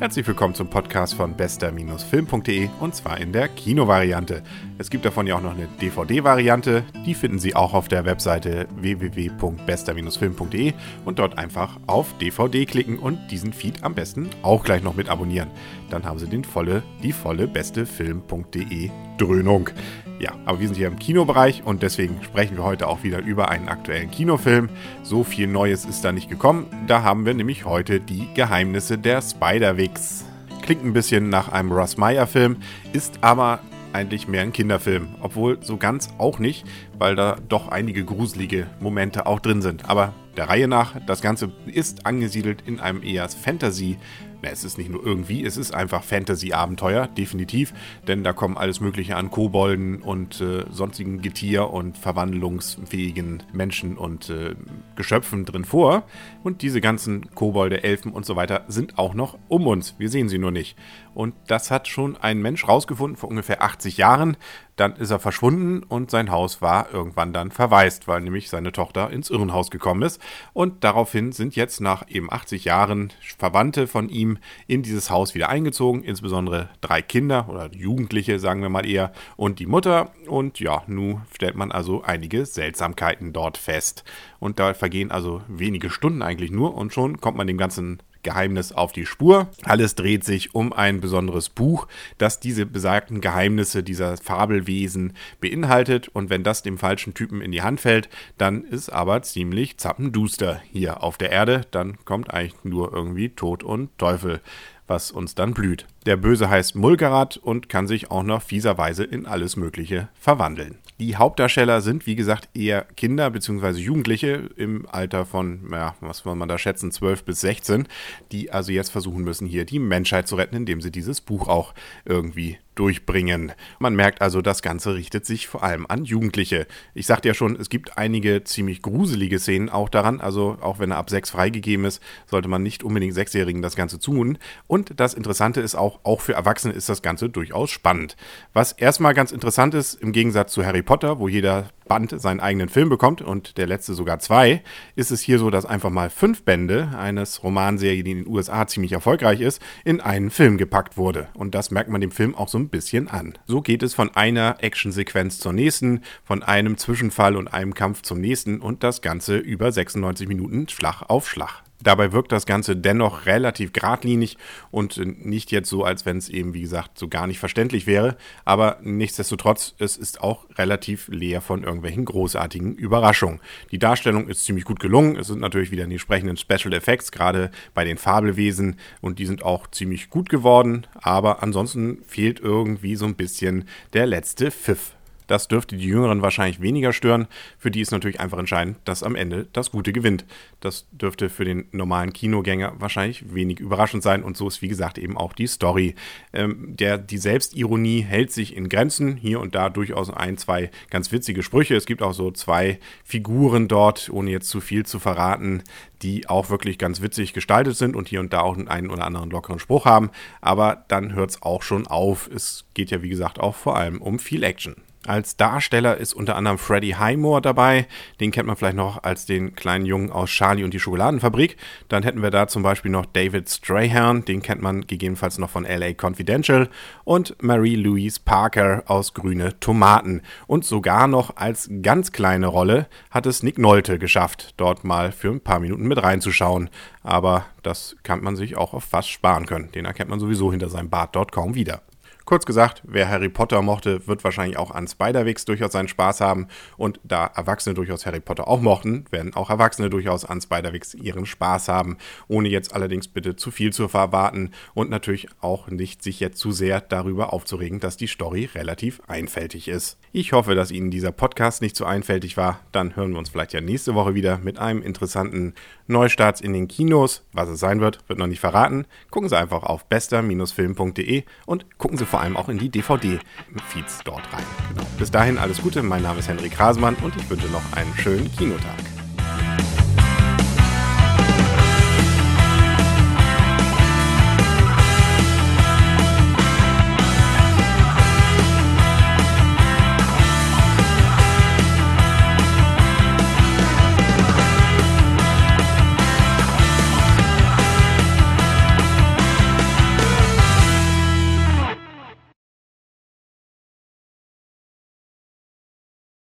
Herzlich willkommen zum Podcast von bester-film.de und zwar in der Kinovariante. Es gibt davon ja auch noch eine DVD-Variante, die finden Sie auch auf der Webseite www.bester-film.de und dort einfach auf DVD klicken und diesen Feed am besten auch gleich noch mit abonnieren. Dann haben Sie den volle, die volle bestefilm.de Dröhnung. Ja, aber wir sind hier im Kinobereich und deswegen sprechen wir heute auch wieder über einen aktuellen Kinofilm. So viel Neues ist da nicht gekommen. Da haben wir nämlich heute die Geheimnisse der Spider-Wix. Klingt ein bisschen nach einem Russ Meyer-Film, ist aber eigentlich mehr ein Kinderfilm. Obwohl so ganz auch nicht, weil da doch einige gruselige Momente auch drin sind. Aber der Reihe nach, das Ganze ist angesiedelt in einem eher Fantasy- es ist nicht nur irgendwie, es ist einfach Fantasy-Abenteuer, definitiv. Denn da kommen alles Mögliche an Kobolden und äh, sonstigen Getier und verwandlungsfähigen Menschen und äh, Geschöpfen drin vor. Und diese ganzen Kobolde, Elfen und so weiter sind auch noch um uns. Wir sehen sie nur nicht. Und das hat schon ein Mensch rausgefunden vor ungefähr 80 Jahren. Dann ist er verschwunden und sein Haus war irgendwann dann verwaist, weil nämlich seine Tochter ins Irrenhaus gekommen ist. Und daraufhin sind jetzt nach eben 80 Jahren Verwandte von ihm in dieses Haus wieder eingezogen, insbesondere drei Kinder oder Jugendliche, sagen wir mal eher, und die Mutter. Und ja, nun stellt man also einige Seltsamkeiten dort fest. Und da vergehen also wenige Stunden eigentlich nur und schon kommt man dem ganzen Geheimnis auf die Spur. Alles dreht sich um ein besonderes Buch, das diese besagten Geheimnisse dieser Fabelwesen beinhaltet. Und wenn das dem falschen Typen in die Hand fällt, dann ist aber ziemlich zappenduster hier auf der Erde. Dann kommt eigentlich nur irgendwie Tod und Teufel was uns dann blüht. Der Böse heißt Mulgarat und kann sich auch noch fieserweise in alles Mögliche verwandeln. Die Hauptdarsteller sind, wie gesagt, eher Kinder bzw. Jugendliche im Alter von, ja, was soll man da schätzen, 12 bis 16, die also jetzt versuchen müssen, hier die Menschheit zu retten, indem sie dieses Buch auch irgendwie durchbringen. Man merkt also, das Ganze richtet sich vor allem an Jugendliche. Ich sagte ja schon, es gibt einige ziemlich gruselige Szenen auch daran. Also auch wenn er ab 6 freigegeben ist, sollte man nicht unbedingt Sechsjährigen das Ganze zumuten. Und das Interessante ist auch, auch für Erwachsene ist das Ganze durchaus spannend. Was erstmal ganz interessant ist, im Gegensatz zu Harry Potter, wo jeder Band seinen eigenen Film bekommt und der letzte sogar zwei, ist es hier so, dass einfach mal fünf Bände eines Romanserie, die in den USA ziemlich erfolgreich ist, in einen Film gepackt wurde. Und das merkt man dem Film auch so ein bisschen an. So geht es von einer Actionsequenz zur nächsten, von einem Zwischenfall und einem Kampf zum nächsten und das Ganze über 96 Minuten Schlag auf Schlag. Dabei wirkt das Ganze dennoch relativ geradlinig und nicht jetzt so, als wenn es eben, wie gesagt, so gar nicht verständlich wäre. Aber nichtsdestotrotz, es ist auch relativ leer von irgendwelchen großartigen Überraschungen. Die Darstellung ist ziemlich gut gelungen. Es sind natürlich wieder die entsprechenden Special Effects, gerade bei den Fabelwesen. Und die sind auch ziemlich gut geworden. Aber ansonsten fehlt irgendwie so ein bisschen der letzte Pfiff. Das dürfte die Jüngeren wahrscheinlich weniger stören. Für die ist natürlich einfach entscheidend, dass am Ende das Gute gewinnt. Das dürfte für den normalen Kinogänger wahrscheinlich wenig überraschend sein. Und so ist, wie gesagt, eben auch die Story. Ähm, der, die Selbstironie hält sich in Grenzen. Hier und da durchaus ein, zwei ganz witzige Sprüche. Es gibt auch so zwei Figuren dort, ohne jetzt zu viel zu verraten, die auch wirklich ganz witzig gestaltet sind und hier und da auch einen oder anderen lockeren Spruch haben. Aber dann hört es auch schon auf. Es geht ja, wie gesagt, auch vor allem um viel Action. Als Darsteller ist unter anderem Freddie Highmore dabei. Den kennt man vielleicht noch als den kleinen Jungen aus Charlie und die Schokoladenfabrik. Dann hätten wir da zum Beispiel noch David Strahan. Den kennt man gegebenenfalls noch von LA Confidential. Und Marie-Louise Parker aus Grüne Tomaten. Und sogar noch als ganz kleine Rolle hat es Nick Nolte geschafft, dort mal für ein paar Minuten mit reinzuschauen. Aber das kann man sich auch auf fast sparen können. Den erkennt man sowieso hinter seinem Bart dort kaum wieder. Kurz gesagt, wer Harry Potter mochte, wird wahrscheinlich auch an Spider-Wix durchaus seinen Spaß haben. Und da Erwachsene durchaus Harry Potter auch mochten, werden auch Erwachsene durchaus an Spider-Wix ihren Spaß haben. Ohne jetzt allerdings bitte zu viel zu erwarten und natürlich auch nicht sich jetzt zu sehr darüber aufzuregen, dass die Story relativ einfältig ist. Ich hoffe, dass Ihnen dieser Podcast nicht zu einfältig war. Dann hören wir uns vielleicht ja nächste Woche wieder mit einem interessanten Neustart in den Kinos. Was es sein wird, wird noch nicht verraten. Gucken Sie einfach auf bester-film.de und gucken Sie vor allem auch in die DVD-Feeds dort rein. Bis dahin alles Gute, mein Name ist Henrik Rasemann und ich wünsche noch einen schönen Kinotag.